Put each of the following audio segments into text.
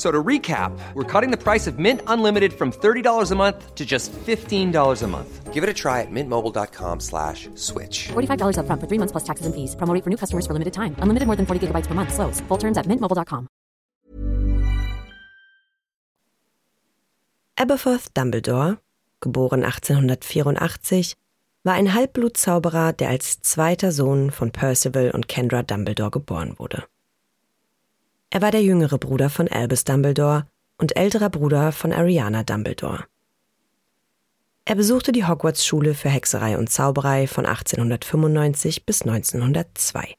So to recap, we're cutting the price of Mint Unlimited from $30 a month to just $15 a month. Give it a try at mintmobile.com slash switch. $45 up front for three months plus taxes and fees. Promo rate for new customers for limited time. Unlimited more than 40 gigabytes per month. Slows. Full terms at mintmobile.com. Aberforth Dumbledore, geboren 1884, war ein Halbblutzauberer, der als zweiter Sohn von Percival und Kendra Dumbledore geboren wurde. Er war der jüngere Bruder von Albus Dumbledore und älterer Bruder von Ariana Dumbledore. Er besuchte die Hogwarts-Schule für Hexerei und Zauberei von 1895 bis 1902.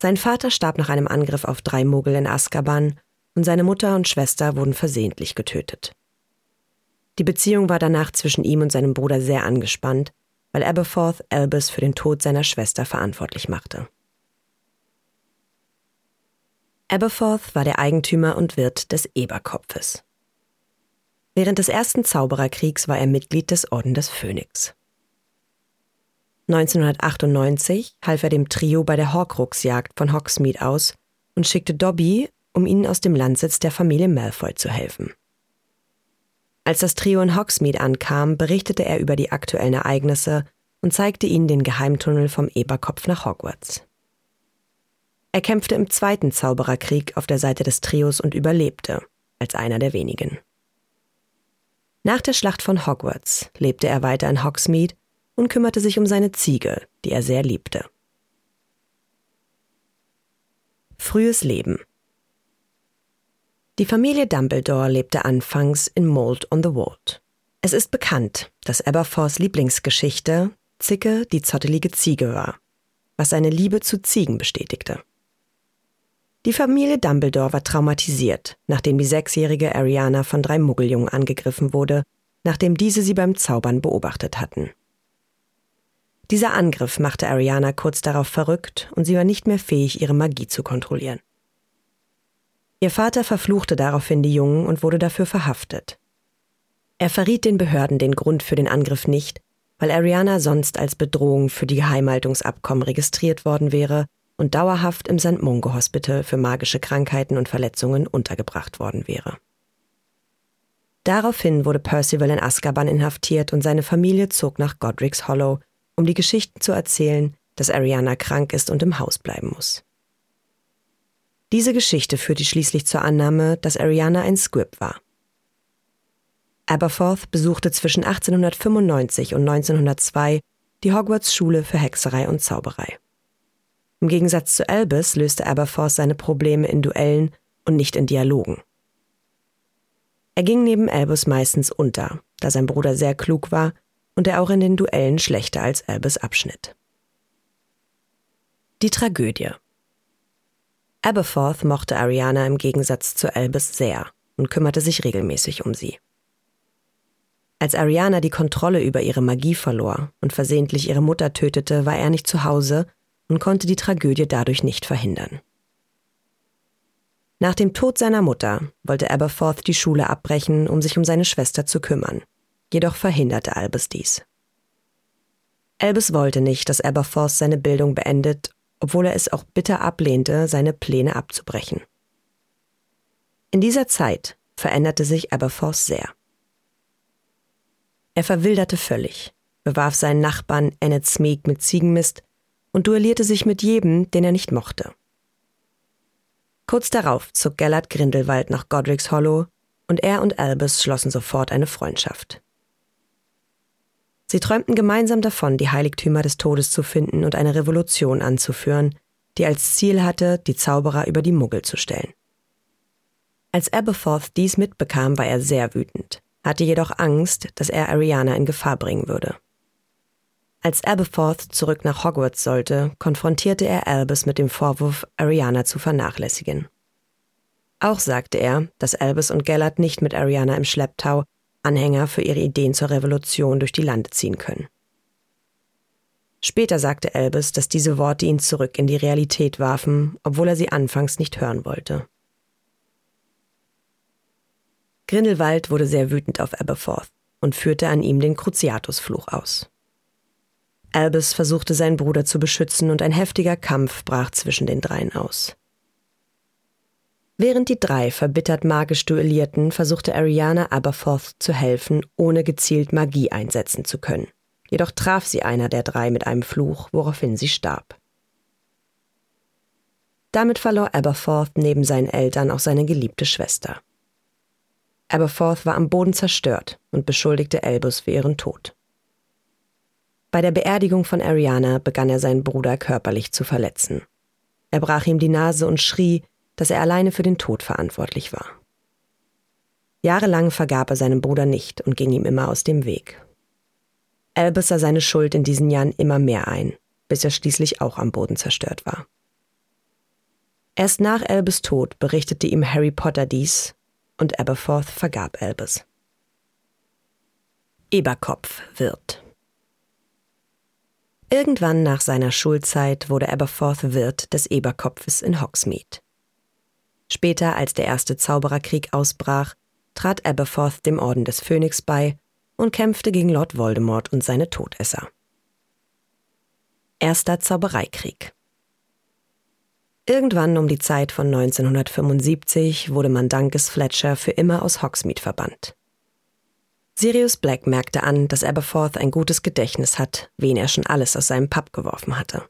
Sein Vater starb nach einem Angriff auf drei Muggel in Azkaban und seine Mutter und Schwester wurden versehentlich getötet. Die Beziehung war danach zwischen ihm und seinem Bruder sehr angespannt, weil Aberforth Albus für den Tod seiner Schwester verantwortlich machte. Aberforth war der Eigentümer und Wirt des Eberkopfes. Während des ersten Zaubererkriegs war er Mitglied des Orden des Phönix. 1998 half er dem Trio bei der Horcrux-Jagd von Hogsmeade aus und schickte Dobby, um ihnen aus dem Landsitz der Familie Malfoy zu helfen. Als das Trio in Hogsmeade ankam, berichtete er über die aktuellen Ereignisse und zeigte ihnen den Geheimtunnel vom Eberkopf nach Hogwarts. Er kämpfte im Zweiten Zaubererkrieg auf der Seite des Trios und überlebte, als einer der wenigen. Nach der Schlacht von Hogwarts lebte er weiter in Hogsmeade und kümmerte sich um seine Ziege, die er sehr liebte. Frühes Leben Die Familie Dumbledore lebte anfangs in Mold on the Wold. Es ist bekannt, dass Aberforths Lieblingsgeschichte Zicke die zottelige Ziege war, was seine Liebe zu Ziegen bestätigte. Die Familie Dumbledore war traumatisiert, nachdem die sechsjährige Ariana von drei Muggeljungen angegriffen wurde, nachdem diese sie beim Zaubern beobachtet hatten. Dieser Angriff machte Ariana kurz darauf verrückt und sie war nicht mehr fähig, ihre Magie zu kontrollieren. Ihr Vater verfluchte daraufhin die Jungen und wurde dafür verhaftet. Er verriet den Behörden den Grund für den Angriff nicht, weil Ariana sonst als Bedrohung für die Geheimhaltungsabkommen registriert worden wäre und dauerhaft im St. Mungo Hospital für magische Krankheiten und Verletzungen untergebracht worden wäre. Daraufhin wurde Percival in Azkaban inhaftiert und seine Familie zog nach Godric's Hollow, um die Geschichten zu erzählen, dass Ariana krank ist und im Haus bleiben muss. Diese Geschichte führte schließlich zur Annahme, dass Ariana ein Squib war. Aberforth besuchte zwischen 1895 und 1902 die Hogwarts Schule für Hexerei und Zauberei. Im Gegensatz zu Albus löste Aberforth seine Probleme in Duellen und nicht in Dialogen. Er ging neben Albus meistens unter, da sein Bruder sehr klug war und er auch in den Duellen schlechter als Albus abschnitt. Die Tragödie Aberforth mochte Ariana im Gegensatz zu Albus sehr und kümmerte sich regelmäßig um sie. Als Ariana die Kontrolle über ihre Magie verlor und versehentlich ihre Mutter tötete, war er nicht zu Hause und konnte die Tragödie dadurch nicht verhindern. Nach dem Tod seiner Mutter wollte Aberforth die Schule abbrechen, um sich um seine Schwester zu kümmern. Jedoch verhinderte Albus dies. Albus wollte nicht, dass Aberforth seine Bildung beendet, obwohl er es auch bitter ablehnte, seine Pläne abzubrechen. In dieser Zeit veränderte sich Aberforth sehr. Er verwilderte völlig, bewarf seinen Nachbarn Enid Smeek mit Ziegenmist und duellierte sich mit jedem, den er nicht mochte. Kurz darauf zog Gellert Grindelwald nach Godric's Hollow und er und Albus schlossen sofort eine Freundschaft. Sie träumten gemeinsam davon, die Heiligtümer des Todes zu finden und eine Revolution anzuführen, die als Ziel hatte, die Zauberer über die Muggel zu stellen. Als Aberforth dies mitbekam, war er sehr wütend, hatte jedoch Angst, dass er Ariana in Gefahr bringen würde. Als Aberforth zurück nach Hogwarts sollte, konfrontierte er Albus mit dem Vorwurf, Ariana zu vernachlässigen. Auch sagte er, dass Albus und Gellert nicht mit Ariana im Schlepptau Anhänger für ihre Ideen zur Revolution durch die Lande ziehen können. Später sagte Albus, dass diese Worte ihn zurück in die Realität warfen, obwohl er sie anfangs nicht hören wollte. Grindelwald wurde sehr wütend auf Aberforth und führte an ihm den Cruciatusfluch aus. Albus versuchte seinen Bruder zu beschützen und ein heftiger Kampf brach zwischen den dreien aus. Während die drei verbittert magisch duellierten, versuchte Ariana Aberforth zu helfen, ohne gezielt Magie einsetzen zu können. Jedoch traf sie einer der drei mit einem Fluch, woraufhin sie starb. Damit verlor Aberforth neben seinen Eltern auch seine geliebte Schwester. Aberforth war am Boden zerstört und beschuldigte Albus für ihren Tod. Bei der Beerdigung von Ariana begann er seinen Bruder körperlich zu verletzen. Er brach ihm die Nase und schrie, dass er alleine für den Tod verantwortlich war. Jahrelang vergab er seinem Bruder nicht und ging ihm immer aus dem Weg. Albus sah seine Schuld in diesen Jahren immer mehr ein, bis er schließlich auch am Boden zerstört war. Erst nach Albus Tod berichtete ihm Harry Potter dies und Aberforth vergab Albus. Eberkopf wird. Irgendwann nach seiner Schulzeit wurde Aberforth Wirt des Eberkopfes in Hogsmeade. Später, als der erste Zaubererkrieg ausbrach, trat Aberforth dem Orden des Phönix bei und kämpfte gegen Lord Voldemort und seine Todesser. Erster Zaubereikrieg Irgendwann um die Zeit von 1975 wurde Mandankes Fletcher für immer aus Hogsmeade verbannt. Sirius Black merkte an, dass Aberforth ein gutes Gedächtnis hat, wen er schon alles aus seinem Pub geworfen hatte.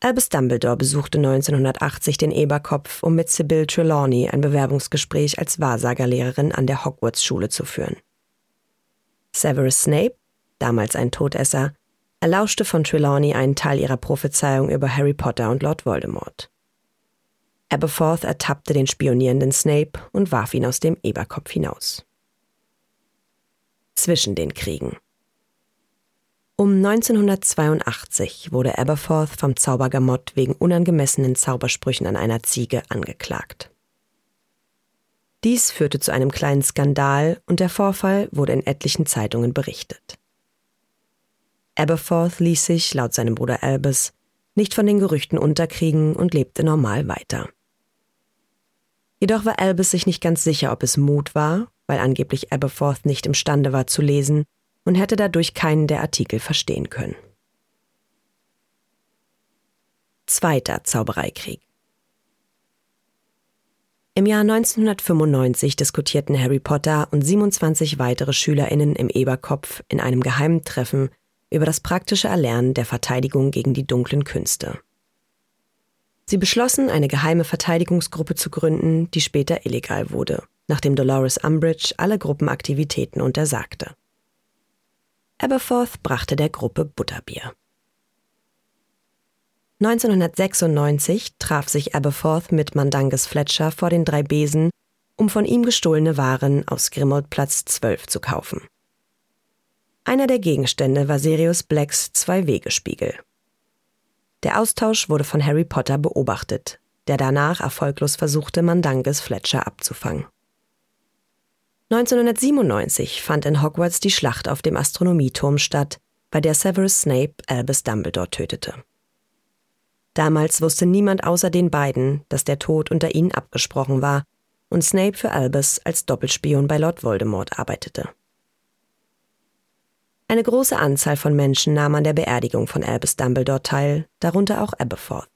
Albus Dumbledore besuchte 1980 den Eberkopf, um mit Sybil Trelawney ein Bewerbungsgespräch als Wahrsagerlehrerin an der Hogwarts-Schule zu führen. Severus Snape, damals ein Todesser, erlauschte von Trelawney einen Teil ihrer Prophezeiung über Harry Potter und Lord Voldemort. Aberforth ertappte den spionierenden Snape und warf ihn aus dem Eberkopf hinaus zwischen den Kriegen. Um 1982 wurde Aberforth vom Zaubergamott wegen unangemessenen Zaubersprüchen an einer Ziege angeklagt. Dies führte zu einem kleinen Skandal und der Vorfall wurde in etlichen Zeitungen berichtet. Aberforth ließ sich, laut seinem Bruder Albus, nicht von den Gerüchten unterkriegen und lebte normal weiter. Jedoch war Albus sich nicht ganz sicher, ob es Mut war weil angeblich Aberforth nicht imstande war zu lesen und hätte dadurch keinen der Artikel verstehen können. Zweiter Zaubereikrieg Im Jahr 1995 diskutierten Harry Potter und 27 weitere Schülerinnen im Eberkopf in einem geheimen Treffen über das praktische Erlernen der Verteidigung gegen die dunklen Künste. Sie beschlossen, eine geheime Verteidigungsgruppe zu gründen, die später illegal wurde nachdem Dolores Umbridge alle Gruppenaktivitäten untersagte. Aberforth brachte der Gruppe Butterbier. 1996 traf sich Aberforth mit Mandanges Fletcher vor den drei Besen, um von ihm gestohlene Waren aus Grimmauld-Platz 12 zu kaufen. Einer der Gegenstände war Sirius Blacks Zwei-Wegespiegel. Der Austausch wurde von Harry Potter beobachtet, der danach erfolglos versuchte, Mandanges Fletcher abzufangen. 1997 fand in Hogwarts die Schlacht auf dem Astronomieturm statt, bei der Severus Snape Albus Dumbledore tötete. Damals wusste niemand außer den beiden, dass der Tod unter ihnen abgesprochen war und Snape für Albus als Doppelspion bei Lord Voldemort arbeitete. Eine große Anzahl von Menschen nahm an der Beerdigung von Albus Dumbledore teil, darunter auch Aberforth.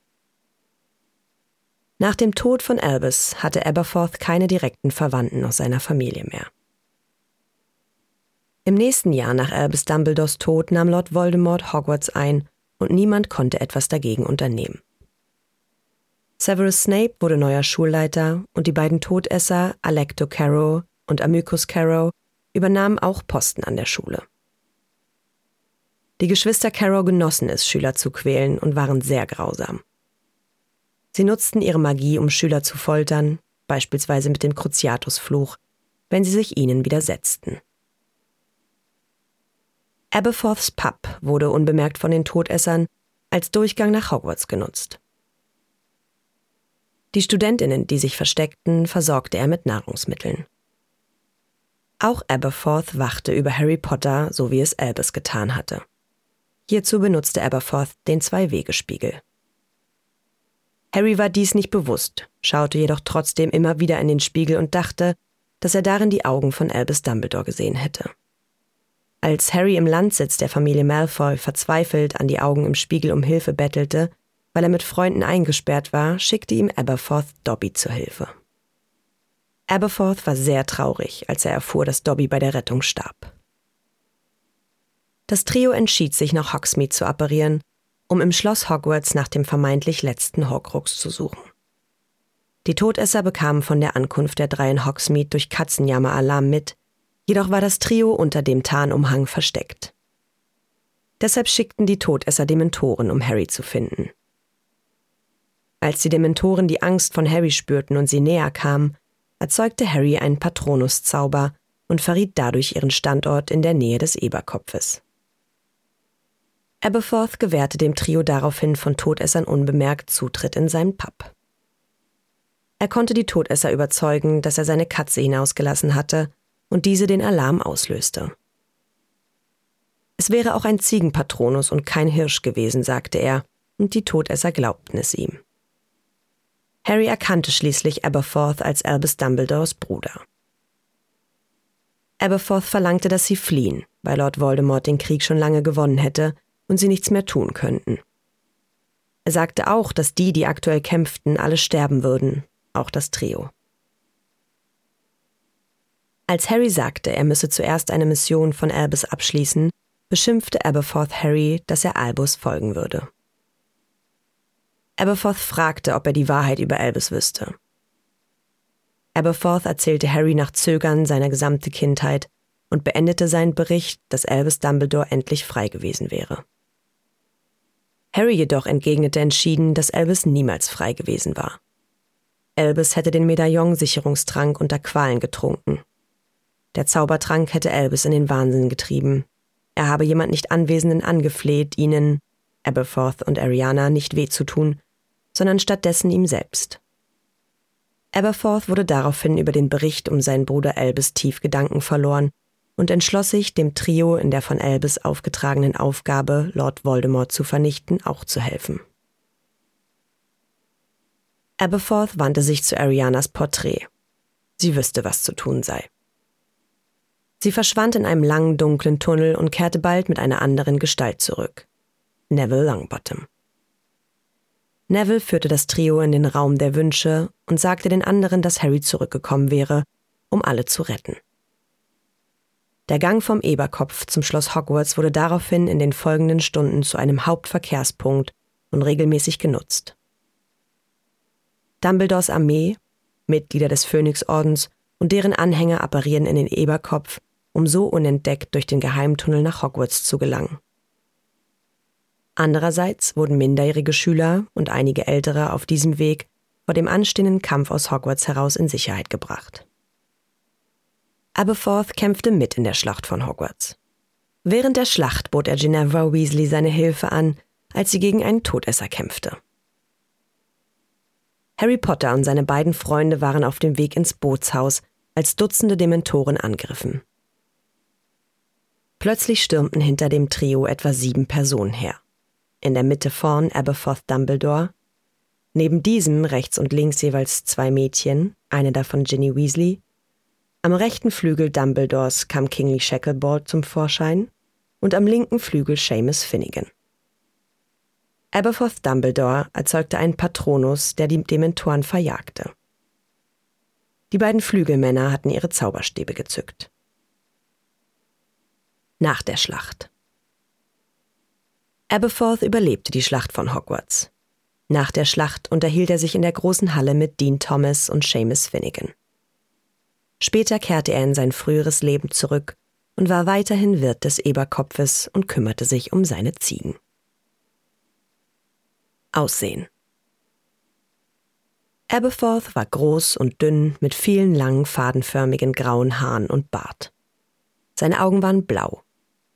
Nach dem Tod von Albus hatte Aberforth keine direkten Verwandten aus seiner Familie mehr. Im nächsten Jahr nach Albus Dumbledores Tod nahm Lord Voldemort Hogwarts ein und niemand konnte etwas dagegen unternehmen. Severus Snape wurde neuer Schulleiter und die beiden Todesser Alecto Carrow und Amycus Carrow übernahmen auch Posten an der Schule. Die Geschwister Carrow genossen es, Schüler zu quälen und waren sehr grausam. Sie nutzten ihre Magie, um Schüler zu foltern, beispielsweise mit dem Cruciatusfluch, wenn sie sich ihnen widersetzten. Aberforths Pub wurde unbemerkt von den Todessern als Durchgang nach Hogwarts genutzt. Die Studentinnen, die sich versteckten, versorgte er mit Nahrungsmitteln. Auch Aberforth wachte über Harry Potter, so wie es Albus getan hatte. Hierzu benutzte Aberforth den Zwei-Wege-Spiegel. Harry war dies nicht bewusst, schaute jedoch trotzdem immer wieder in den Spiegel und dachte, dass er darin die Augen von Albus Dumbledore gesehen hätte. Als Harry im Landsitz der Familie Malfoy verzweifelt an die Augen im Spiegel um Hilfe bettelte, weil er mit Freunden eingesperrt war, schickte ihm Aberforth Dobby zur Hilfe. Aberforth war sehr traurig, als er erfuhr, dass Dobby bei der Rettung starb. Das Trio entschied sich, nach Hogsmeade zu apparieren, um im Schloss Hogwarts nach dem vermeintlich letzten Horcrux zu suchen. Die Todesser bekamen von der Ankunft der drei in Hogsmeade durch Katzenjammer Alarm mit, jedoch war das Trio unter dem Tarnumhang versteckt. Deshalb schickten die Todesser Dementoren, um Harry zu finden. Als die Dementoren die Angst von Harry spürten und sie näher kamen, erzeugte Harry einen Patronuszauber und verriet dadurch ihren Standort in der Nähe des Eberkopfes. Aberforth gewährte dem Trio daraufhin von Todessern unbemerkt Zutritt in seinen Pub. Er konnte die Todesser überzeugen, dass er seine Katze hinausgelassen hatte und diese den Alarm auslöste. Es wäre auch ein Ziegenpatronus und kein Hirsch gewesen, sagte er, und die Todesser glaubten es ihm. Harry erkannte schließlich Aberforth als Albus Dumbledores Bruder. Aberforth verlangte, dass sie fliehen, weil Lord Voldemort den Krieg schon lange gewonnen hätte und sie nichts mehr tun könnten. Er sagte auch, dass die, die aktuell kämpften, alle sterben würden, auch das Trio. Als Harry sagte, er müsse zuerst eine Mission von Albus abschließen, beschimpfte Aberforth Harry, dass er Albus folgen würde. Aberforth fragte, ob er die Wahrheit über Albus wüsste. Aberforth erzählte Harry nach Zögern seine gesamte Kindheit und beendete seinen Bericht, dass Albus Dumbledore endlich frei gewesen wäre. Harry jedoch entgegnete entschieden, dass Albus niemals frei gewesen war. Albus hätte den Medaillon-Sicherungstrank unter Qualen getrunken. Der Zaubertrank hätte Albus in den Wahnsinn getrieben. Er habe jemand nicht Anwesenden angefleht, ihnen, Aberforth und Ariana, nicht weh zu tun, sondern stattdessen ihm selbst. Aberforth wurde daraufhin über den Bericht um seinen Bruder Albus tief Gedanken verloren und entschloss sich, dem Trio in der von Albus aufgetragenen Aufgabe, Lord Voldemort zu vernichten, auch zu helfen. Aberforth wandte sich zu Arianas Porträt. Sie wüsste, was zu tun sei. Sie verschwand in einem langen, dunklen Tunnel und kehrte bald mit einer anderen Gestalt zurück. Neville Longbottom. Neville führte das Trio in den Raum der Wünsche und sagte den anderen, dass Harry zurückgekommen wäre, um alle zu retten. Der Gang vom Eberkopf zum Schloss Hogwarts wurde daraufhin in den folgenden Stunden zu einem Hauptverkehrspunkt und regelmäßig genutzt. Dumbledores Armee, Mitglieder des Phönixordens und deren Anhänger apparieren in den Eberkopf, um so unentdeckt durch den Geheimtunnel nach Hogwarts zu gelangen. Andererseits wurden minderjährige Schüler und einige ältere auf diesem Weg vor dem anstehenden Kampf aus Hogwarts heraus in Sicherheit gebracht. Aberforth kämpfte mit in der Schlacht von Hogwarts. Während der Schlacht bot er Ginevra Weasley seine Hilfe an, als sie gegen einen Todesser kämpfte. Harry Potter und seine beiden Freunde waren auf dem Weg ins Bootshaus, als Dutzende Dementoren angriffen. Plötzlich stürmten hinter dem Trio etwa sieben Personen her. In der Mitte vorn Aberforth Dumbledore, neben diesem rechts und links jeweils zwei Mädchen, eine davon Ginny Weasley am rechten Flügel Dumbledores kam Kingly Shacklebolt zum Vorschein und am linken Flügel Seamus Finnegan. Aberforth Dumbledore erzeugte einen Patronus, der die Dementoren verjagte. Die beiden Flügelmänner hatten ihre Zauberstäbe gezückt. Nach der Schlacht. Aberforth überlebte die Schlacht von Hogwarts. Nach der Schlacht unterhielt er sich in der großen Halle mit Dean Thomas und Seamus Finnegan. Später kehrte er in sein früheres Leben zurück und war weiterhin Wirt des Eberkopfes und kümmerte sich um seine Ziegen. Aussehen Aberforth war groß und dünn mit vielen langen, fadenförmigen grauen Haaren und Bart. Seine Augen waren blau,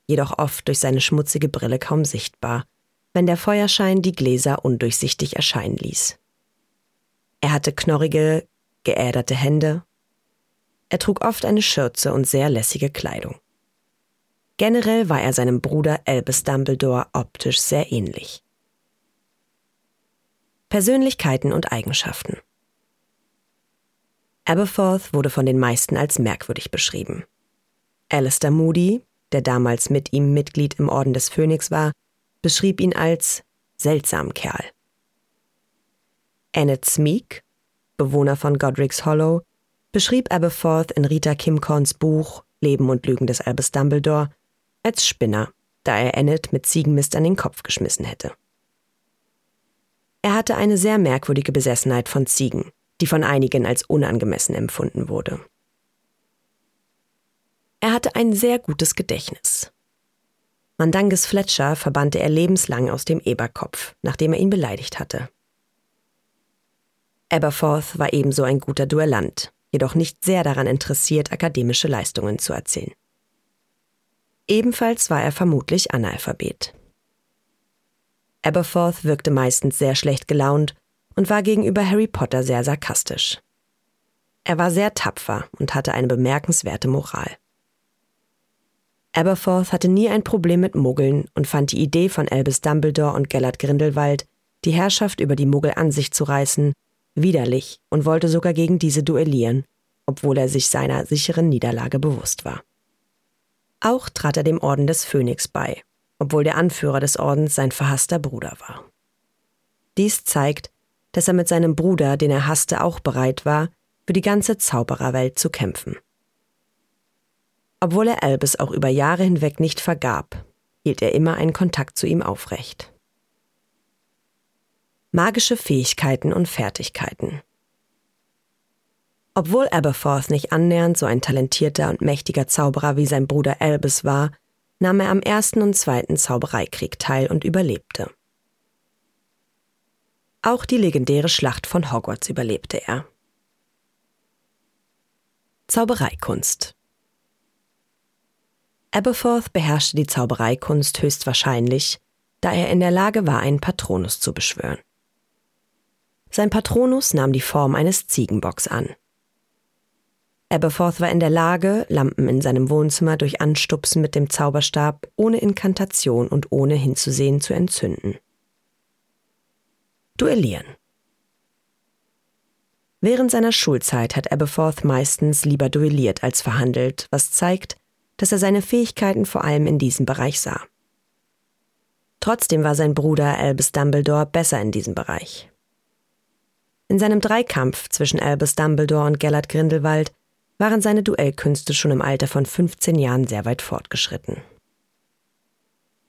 jedoch oft durch seine schmutzige Brille kaum sichtbar, wenn der Feuerschein die Gläser undurchsichtig erscheinen ließ. Er hatte knorrige, geäderte Hände er trug oft eine Schürze und sehr lässige Kleidung. Generell war er seinem Bruder Albus Dumbledore optisch sehr ähnlich. Persönlichkeiten und Eigenschaften Aberforth wurde von den meisten als merkwürdig beschrieben. Alistair Moody, der damals mit ihm Mitglied im Orden des Phönix war, beschrieb ihn als seltsam Kerl. Annette Smeek, Bewohner von Godric's Hollow, beschrieb Aberforth in Rita Kimcorns Buch Leben und Lügen des Albus Dumbledore als Spinner, da er Annette mit Ziegenmist an den Kopf geschmissen hätte. Er hatte eine sehr merkwürdige Besessenheit von Ziegen, die von einigen als unangemessen empfunden wurde. Er hatte ein sehr gutes Gedächtnis. Mandanges Fletcher verbannte er lebenslang aus dem Eberkopf, nachdem er ihn beleidigt hatte. Aberforth war ebenso ein guter Duellant, jedoch nicht sehr daran interessiert, akademische Leistungen zu erzielen. Ebenfalls war er vermutlich Analphabet. Aberforth wirkte meistens sehr schlecht gelaunt und war gegenüber Harry Potter sehr sarkastisch. Er war sehr tapfer und hatte eine bemerkenswerte Moral. Aberforth hatte nie ein Problem mit Muggeln und fand die Idee von Albus Dumbledore und Gellert Grindelwald, die Herrschaft über die Muggel an sich zu reißen, widerlich und wollte sogar gegen diese duellieren, obwohl er sich seiner sicheren Niederlage bewusst war. Auch trat er dem Orden des Phönix bei, obwohl der Anführer des Ordens sein verhasster Bruder war. Dies zeigt, dass er mit seinem Bruder, den er hasste, auch bereit war, für die ganze Zaubererwelt zu kämpfen. Obwohl er Albus auch über Jahre hinweg nicht vergab, hielt er immer einen Kontakt zu ihm aufrecht. Magische Fähigkeiten und Fertigkeiten Obwohl Aberforth nicht annähernd so ein talentierter und mächtiger Zauberer wie sein Bruder Albus war, nahm er am ersten und zweiten Zaubereikrieg teil und überlebte. Auch die legendäre Schlacht von Hogwarts überlebte er. Zaubereikunst Aberforth beherrschte die Zaubereikunst höchstwahrscheinlich, da er in der Lage war, einen Patronus zu beschwören. Sein Patronus nahm die Form eines Ziegenbocks an. Aberforth war in der Lage, Lampen in seinem Wohnzimmer durch Anstupsen mit dem Zauberstab ohne Inkantation und ohne hinzusehen zu entzünden. Duellieren. Während seiner Schulzeit hat Aberforth meistens lieber duelliert als verhandelt, was zeigt, dass er seine Fähigkeiten vor allem in diesem Bereich sah. Trotzdem war sein Bruder Albus Dumbledore besser in diesem Bereich. In seinem Dreikampf zwischen Albus Dumbledore und Gellert Grindelwald waren seine Duellkünste schon im Alter von 15 Jahren sehr weit fortgeschritten.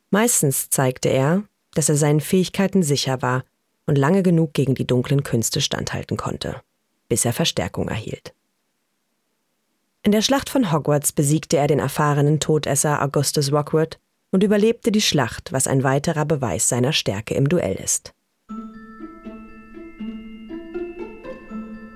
Meistens zeigte er, dass er seinen Fähigkeiten sicher war und lange genug gegen die dunklen Künste standhalten konnte, bis er Verstärkung erhielt. In der Schlacht von Hogwarts besiegte er den erfahrenen Todesser Augustus Rockwood und überlebte die Schlacht, was ein weiterer Beweis seiner Stärke im Duell ist.